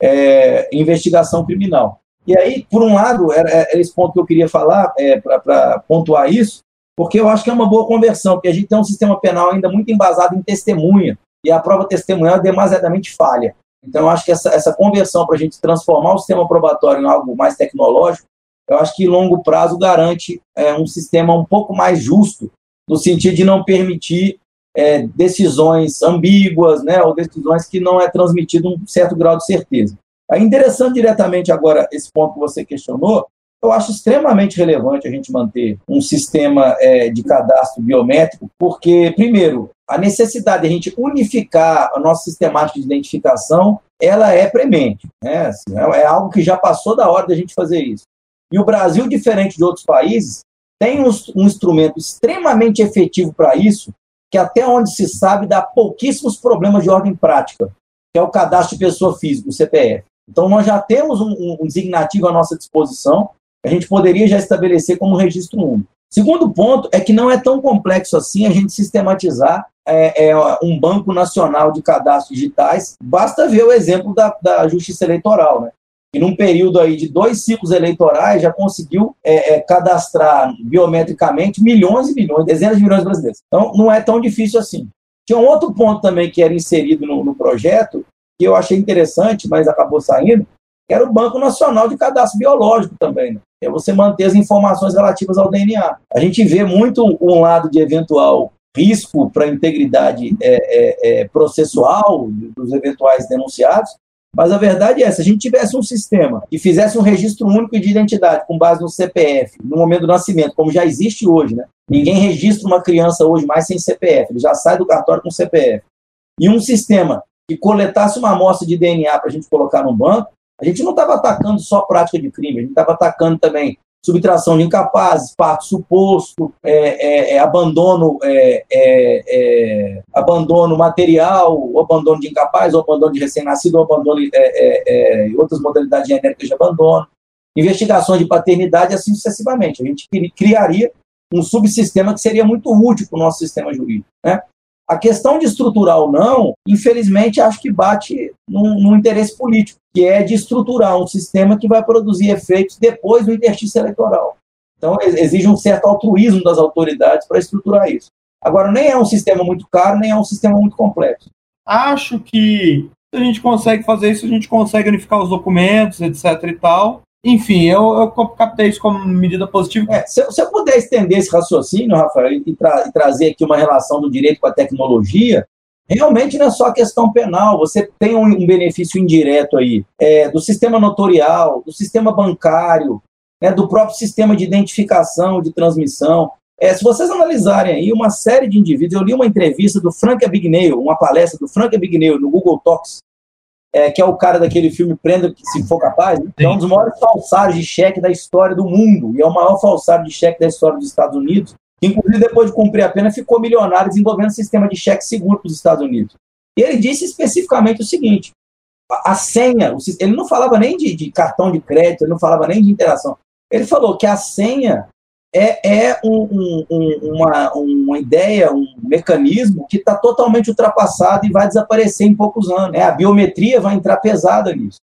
é, em investigação criminal. E aí, por um lado, era, era esse ponto que eu queria falar, é, para pontuar isso, porque eu acho que é uma boa conversão, porque a gente tem um sistema penal ainda muito embasado em testemunha, e a prova testemunhal é demasiadamente falha. Então, eu acho que essa, essa conversão para a gente transformar o sistema probatório em algo mais tecnológico eu acho que longo prazo garante é, um sistema um pouco mais justo, no sentido de não permitir é, decisões ambíguas, né, ou decisões que não é transmitido um certo grau de certeza. Aí, interessando diretamente agora esse ponto que você questionou, eu acho extremamente relevante a gente manter um sistema é, de cadastro biométrico, porque, primeiro, a necessidade de a gente unificar a nossa sistemática de identificação, ela é premente. Né? Assim, é, é algo que já passou da hora da gente fazer isso. E o Brasil, diferente de outros países, tem um, um instrumento extremamente efetivo para isso, que até onde se sabe dá pouquíssimos problemas de ordem prática, que é o cadastro de pessoa física, o CPF. Então, nós já temos um, um designativo à nossa disposição, a gente poderia já estabelecer como registro único. Segundo ponto é que não é tão complexo assim a gente sistematizar é, é, um banco nacional de cadastros digitais. Basta ver o exemplo da, da Justiça Eleitoral. Né? Que num período aí de dois ciclos eleitorais já conseguiu é, é, cadastrar biometricamente milhões e milhões, dezenas de milhões de brasileiros. Então, não é tão difícil assim. Tinha um outro ponto também que era inserido no, no projeto, que eu achei interessante, mas acabou saindo, que era o Banco Nacional de Cadastro Biológico também. Né? É você manter as informações relativas ao DNA. A gente vê muito um lado de eventual risco para a integridade é, é, é, processual dos eventuais denunciados, mas a verdade é, se a gente tivesse um sistema que fizesse um registro único de identidade com base no CPF, no momento do nascimento, como já existe hoje, né? Ninguém registra uma criança hoje mais sem CPF, ele já sai do cartório com CPF. E um sistema que coletasse uma amostra de DNA para a gente colocar no banco, a gente não estava atacando só prática de crime, a gente estava atacando também subtração de incapazes, parto suposto, é, é, é abandono, é, é, é, abandono material, abandono de incapaz, abandono de recém-nascido, abandono outras modalidades genéricas de abandono, investigações de paternidade, assim sucessivamente. A gente criaria um subsistema que seria muito útil para o nosso sistema jurídico. Né? A questão de estruturar ou não, infelizmente, acho que bate num, interesse político, que é de estruturar um sistema que vai produzir efeitos depois do interstício eleitoral. Então, exige um certo altruísmo das autoridades para estruturar isso. Agora, nem é um sistema muito caro, nem é um sistema muito complexo. Acho que se a gente consegue fazer isso, a gente consegue unificar os documentos, etc e tal, enfim, eu, eu captei isso como medida positiva. É, se, se, eu puder estender esse raciocínio, Rafael, e, tra e, trazer aqui uma relação do direito com a tecnologia, realmente não é só questão penal, você tem um, benefício indireto aí é, do sistema notorial, do sistema bancário, né, do próprio sistema de identificação, de transmissão. É, se vocês analisarem aí uma série de indivíduos, eu li uma entrevista do Frank Abagnale, uma palestra do Frank Abagnale no Google Talks, é, que é o cara daquele filme Prenda se for capaz, né? é um dos maiores falsários de cheque da história do mundo e é o maior falsário de cheque da história dos Estados Unidos, inclusive depois de cumprir a pena ficou milionário desenvolvendo um sistema de cheque seguro para os Estados Unidos. E ele disse especificamente o seguinte: a senha, ele não falava nem de, de cartão de crédito, ele não falava nem de interação. Ele falou que a senha é, é um, um, uma, uma ideia, um mecanismo que está totalmente ultrapassado e vai desaparecer em poucos anos. Né? A biometria vai entrar pesada nisso.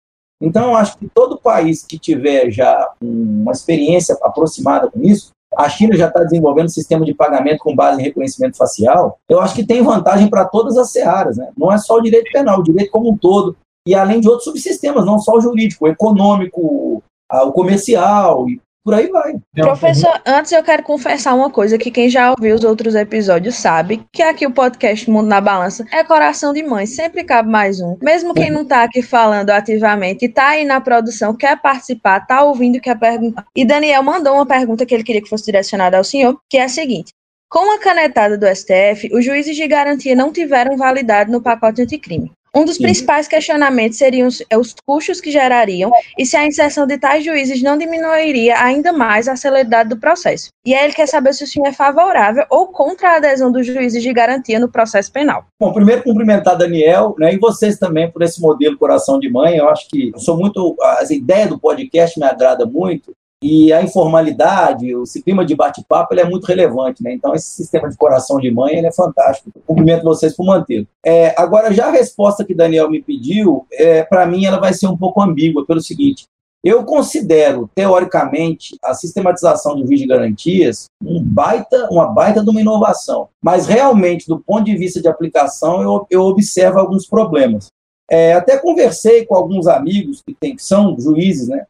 Então, eu acho que todo país que tiver já uma experiência aproximada com isso, a China já está desenvolvendo um sistema de pagamento com base em reconhecimento facial, eu acho que tem vantagem para todas as searas, né? Não é só o direito penal, o direito como um todo, e além de outros subsistemas, não só o jurídico, o econômico, o comercial, e por aí vai. Professor, antes eu quero confessar uma coisa que quem já ouviu os outros episódios sabe, que aqui o podcast Mundo na Balança é coração de mãe, sempre cabe mais um. Mesmo quem não tá aqui falando ativamente, e tá aí na produção, quer participar, tá ouvindo, quer perguntar. E Daniel mandou uma pergunta que ele queria que fosse direcionada ao senhor, que é a seguinte: com a canetada do STF, os juízes de garantia não tiveram validade no pacote anticrime. Um dos Sim. principais questionamentos seriam os, é os, custos que gerariam e se a inserção de tais juízes não diminuiria ainda mais a celeridade do processo. E aí ele quer saber se o senhor é favorável ou contra a adesão dos juízes de garantia no processo penal. Bom, primeiro cumprimentar Daniel né, e vocês também por esse modelo Coração de Mãe. Eu acho que eu sou muito. As ideias do podcast me agrada muito e a informalidade, o clima de bate-papo, ele é muito relevante, né? Então, esse sistema de coração de mãe, ele é fantástico. Cumprimento vocês por mantê-lo. É, agora, já a resposta que Daniel me pediu, é, para mim, ela vai ser um pouco ambígua, pelo seguinte. Eu considero, teoricamente, a sistematização do juiz de garantias um baita, uma baita de uma inovação. Mas, realmente, do ponto de vista de aplicação, eu, eu observo alguns problemas. É, até conversei com alguns amigos que, tem, que são juízes, né?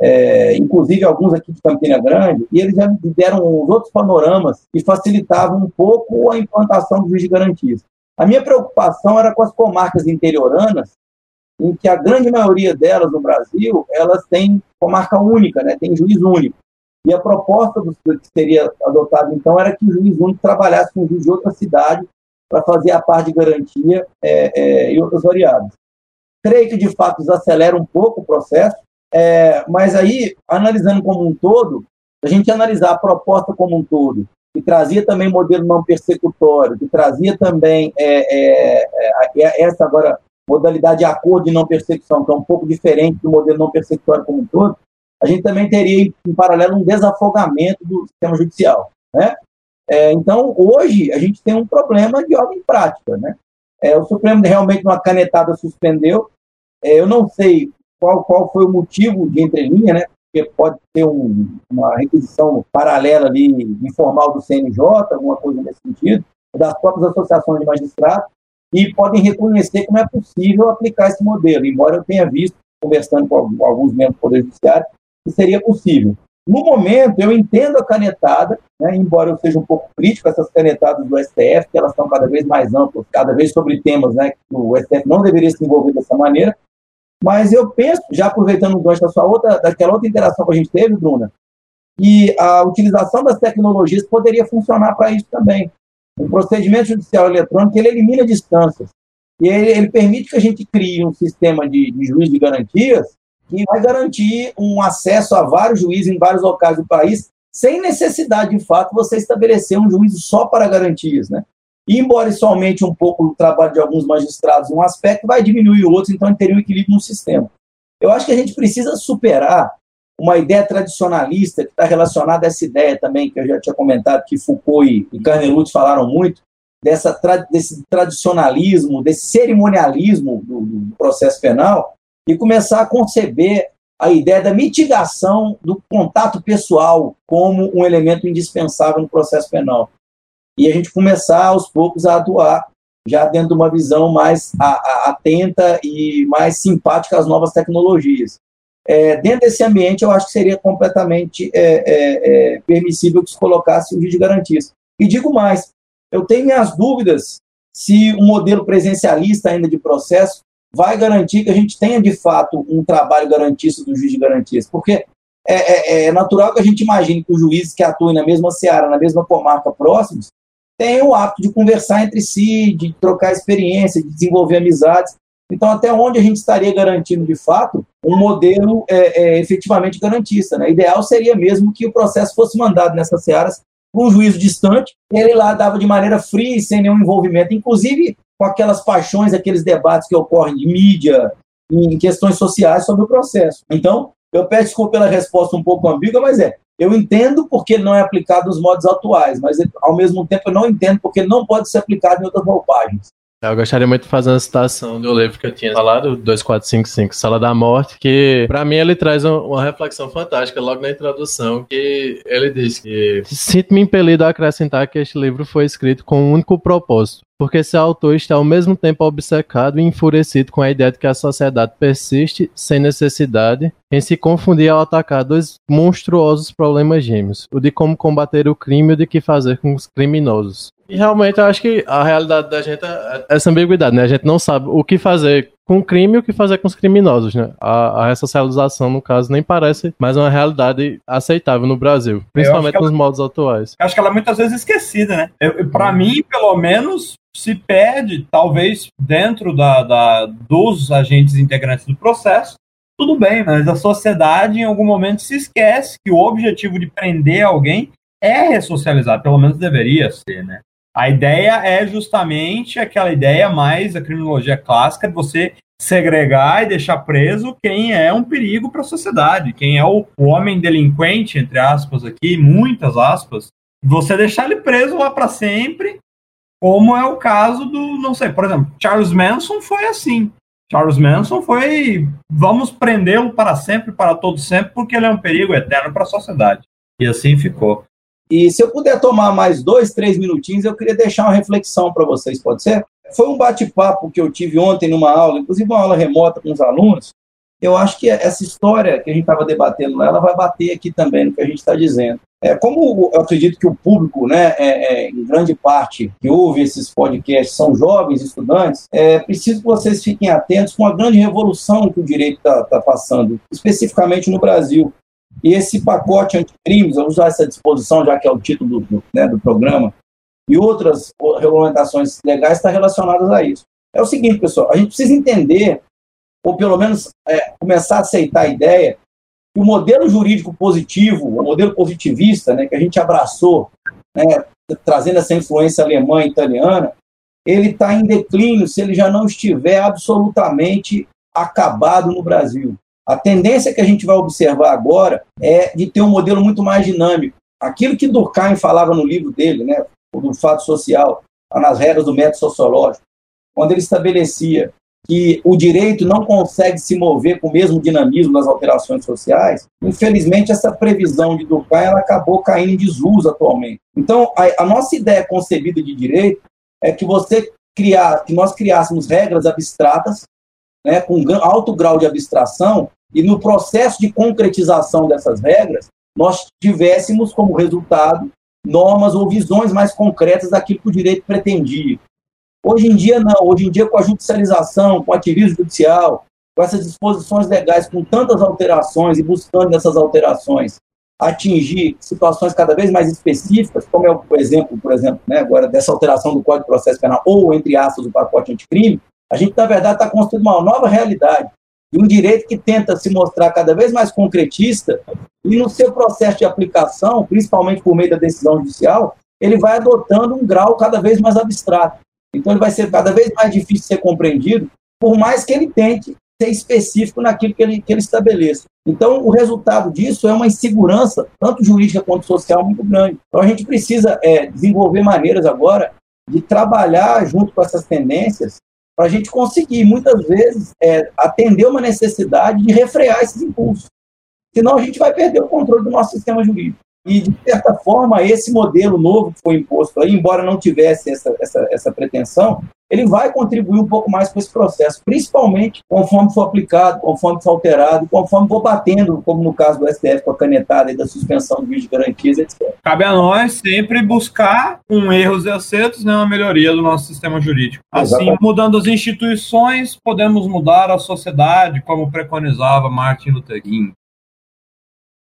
É, inclusive alguns aqui de Campina Grande, e eles já deram os outros panoramas que facilitavam um pouco a implantação do juiz de garantias. A minha preocupação era com as comarcas interioranas, em que a grande maioria delas no Brasil, elas têm comarca única, né, tem juiz único. E a proposta do, que seria adotada, então, era que o juiz único trabalhasse com o juiz de outra cidade para fazer a parte de garantia é, é, e outras variáveis. Creio que, de fato, desacelera um pouco o processo, é, mas aí, analisando como um todo, a gente analisar a proposta como um todo, que trazia também modelo não persecutório, que trazia também é, é, é, essa agora modalidade de acordo de não persecução, que é um pouco diferente do modelo não persecutório como um todo, a gente também teria, em paralelo, um desafogamento do sistema judicial. Né? É, então, hoje, a gente tem um problema de ordem prática. Né? É, o Supremo realmente, numa canetada, suspendeu. É, eu não sei qual, qual foi o motivo de entrelinha, né? Porque pode ter um, uma requisição paralela ali, informal do CNJ, alguma coisa nesse sentido, das próprias associações de magistrados, e podem reconhecer que não é possível aplicar esse modelo, embora eu tenha visto, conversando com alguns membros do Poder Judiciário, que seria possível. No momento, eu entendo a canetada, né, embora eu seja um pouco crítico a essas canetadas do STF, que elas estão cada vez mais amplas, cada vez sobre temas né, que o STF não deveria se envolver dessa maneira, mas eu penso, já aproveitando o gancho da sua outra, daquela outra interação que a gente teve, Bruna, que a utilização das tecnologias poderia funcionar para isso também. O procedimento judicial eletrônico ele elimina distâncias e ele, ele permite que a gente crie um sistema de, de juiz de garantias que vai garantir um acesso a vários juízes em vários locais do país, sem necessidade, de fato, você estabelecer um juízo só para garantias, né? Embora isso aumente um pouco o trabalho de alguns magistrados um aspecto, vai diminuir outros, então teria um equilíbrio no sistema. Eu acho que a gente precisa superar uma ideia tradicionalista que está relacionada a essa ideia também, que eu já tinha comentado, que Foucault e, e Carnelucci falaram muito, dessa, desse tradicionalismo, desse cerimonialismo do, do processo penal, e começar a conceber a ideia da mitigação do contato pessoal como um elemento indispensável no processo penal e a gente começar aos poucos a atuar já dentro de uma visão mais atenta e mais simpática às novas tecnologias. É, dentro desse ambiente, eu acho que seria completamente é, é, é permissível que se colocasse o juiz de garantias. E digo mais, eu tenho minhas dúvidas se o modelo presencialista ainda de processo vai garantir que a gente tenha, de fato, um trabalho garantista do juiz de garantias, porque é, é, é natural que a gente imagine que os juízes que atuem na mesma seara, na mesma comarca próximos, tem o hábito de conversar entre si, de trocar experiência, de desenvolver amizades. Então, até onde a gente estaria garantindo, de fato, um modelo é, é, efetivamente garantista? Né? Ideal seria mesmo que o processo fosse mandado nessas searas para um juízo distante, ele lá dava de maneira fria e sem nenhum envolvimento, inclusive com aquelas paixões, aqueles debates que ocorrem de mídia, em questões sociais sobre o processo. Então, eu peço desculpa pela resposta um pouco ambígua, mas é, eu entendo porque não é aplicado nos modos atuais, mas ao mesmo tempo eu não entendo porque não pode ser aplicado em outras roupagens. Eu gostaria muito de fazer uma citação do livro que eu tinha falado, 2455, Sala da Morte, que para mim ele traz uma reflexão fantástica logo na introdução, que ele diz que sinto-me impelido a acrescentar que este livro foi escrito com um único propósito, porque esse autor está ao mesmo tempo obcecado e enfurecido com a ideia de que a sociedade persiste sem necessidade em se confundir ao atacar dois monstruosos problemas gêmeos, o de como combater o crime e o de que fazer com os criminosos. E realmente eu acho que a realidade da gente é essa ambiguidade, né? A gente não sabe o que fazer com o crime e o que fazer com os criminosos, né? A, a ressocialização, no caso, nem parece mais uma realidade aceitável no Brasil, principalmente nos ela, modos atuais. Acho que ela é muitas vezes esquecida, né? Para hum. mim, pelo menos, se perde, talvez dentro da, da, dos agentes integrantes do processo, tudo bem, mas a sociedade em algum momento se esquece que o objetivo de prender alguém é ressocializar, pelo menos deveria ser, né? A ideia é justamente aquela ideia mais da criminologia clássica de você segregar e deixar preso quem é um perigo para a sociedade, quem é o, o, homem delinquente, entre aspas aqui, muitas aspas, você deixar ele preso lá para sempre, como é o caso do, não sei, por exemplo, Charles Manson foi assim. Charles Manson foi, vamos prendê-lo para sempre, para todo sempre, porque ele é um perigo eterno para a sociedade. E assim ficou. E se eu puder tomar mais dois, três minutinhos, eu queria deixar uma reflexão para vocês, pode ser? Foi um bate-papo que eu tive ontem numa aula, inclusive uma aula remota com os alunos. Eu acho que essa história que a gente estava debatendo lá, ela vai bater aqui também no que a gente está dizendo. É, como eu acredito que o público, né, é, é, em grande parte, que ouve esses podcasts são jovens estudantes, é preciso que vocês fiquem atentos com a grande revolução que o direito está tá passando, especificamente no Brasil. E esse pacote anticrimes, vou usar essa disposição, já que é o título do, do, né, do programa, e outras regulamentações legais estão relacionadas a isso. É o seguinte, pessoal, a gente precisa entender, ou pelo menos é, começar a aceitar a ideia, que o modelo jurídico positivo, o modelo positivista, né, que a gente abraçou, né, trazendo essa influência alemã e italiana, ele está em declínio se ele já não estiver absolutamente acabado no Brasil. A tendência que a gente vai observar agora é de ter um modelo muito mais dinâmico. Aquilo que Durkheim falava no livro dele, né, do fato social, nas regras do método sociológico, quando ele estabelecia que o direito não consegue se mover com o mesmo dinamismo nas alterações sociais, infelizmente essa previsão de Durkheim ela acabou caindo em desuso atualmente. Então, a, a nossa ideia concebida de direito é que você criar, que nós criássemos regras abstratas né, com alto grau de abstração, e no processo de concretização dessas regras, nós tivéssemos como resultado normas ou visões mais concretas daquilo que o direito pretendia. Hoje em dia, não. Hoje em dia, com a judicialização, com o ativismo judicial, com essas disposições legais, com tantas alterações e buscando nessas alterações atingir situações cada vez mais específicas, como é o exemplo, por exemplo, né, agora dessa alteração do Código de Processo Penal ou, entre aspas, o pacote anticrime, a gente, na verdade, está construindo uma nova realidade e um direito que tenta se mostrar cada vez mais concretista e no seu processo de aplicação, principalmente por meio da decisão judicial, ele vai adotando um grau cada vez mais abstrato. Então, ele vai ser cada vez mais difícil de ser compreendido, por mais que ele tente ser específico naquilo que ele, que ele estabeleça. Então, o resultado disso é uma insegurança, tanto jurídica quanto social, muito grande. Então, a gente precisa é, desenvolver maneiras agora de trabalhar junto com essas tendências para a gente conseguir, muitas vezes, é, atender uma necessidade de refrear esses impulsos. Senão a gente vai perder o controle do nosso sistema jurídico. E, de certa forma, esse modelo novo que foi imposto aí, embora não tivesse essa, essa, essa pretensão, ele vai contribuir um pouco mais com esse processo, principalmente conforme for aplicado, conforme for alterado, conforme for batendo, como no caso do STF com a canetada e da suspensão do juiz de garantias, etc. Cabe a nós sempre buscar, com erros e acertos, né, uma melhoria do nosso sistema jurídico. Assim, Exatamente. mudando as instituições, podemos mudar a sociedade, como preconizava Martin Luther King.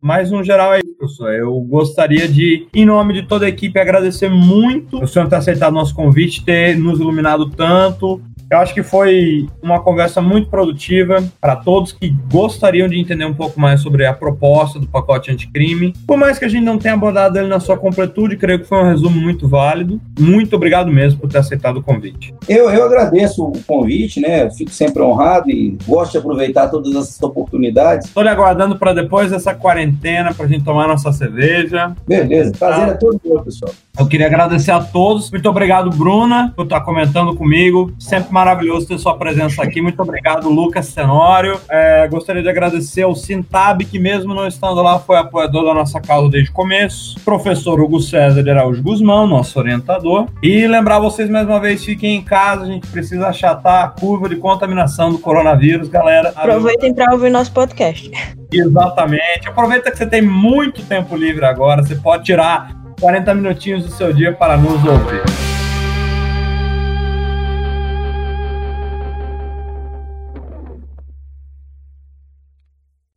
Mas, no geral, é isso, professor. Eu gostaria de, em nome de toda a equipe, agradecer muito o senhor ter aceitado nosso convite, ter nos iluminado tanto, eu acho que foi uma conversa muito produtiva para todos que gostariam de entender um pouco mais sobre a proposta do pacote anticrime. Por mais que a gente não tenha abordado ele na sua completude, creio que foi um resumo muito válido. Muito obrigado mesmo por ter aceitado o convite. Eu, eu agradeço o convite, né? fico sempre honrado e gosto de aproveitar todas essas oportunidades. Estou lhe aguardando para depois dessa quarentena quarentena pra gente tomar nossa cerveja. Beleza, prazer é todo meu, pessoal. Eu queria agradecer a todos. Muito obrigado, Bruna, por estar comentando comigo. Sempre maravilhoso ter sua presença aqui. Muito obrigado, Lucas Tenório. É, gostaria de agradecer ao Sintab, que mesmo não estando lá, foi apoiador da nossa causa desde o começo. Professor Hugo César de Araújo Guzmão, nosso orientador. E lembrar vocês mais uma vez, fiquem em casa, a gente precisa achatar a curva de contaminação do coronavírus, galera. Aproveitem para ouvir nosso podcast. Exatamente. Aproveita que você tem muito tempo livre agora, você pode tirar 40 minutinhos do seu dia para nos ouvir.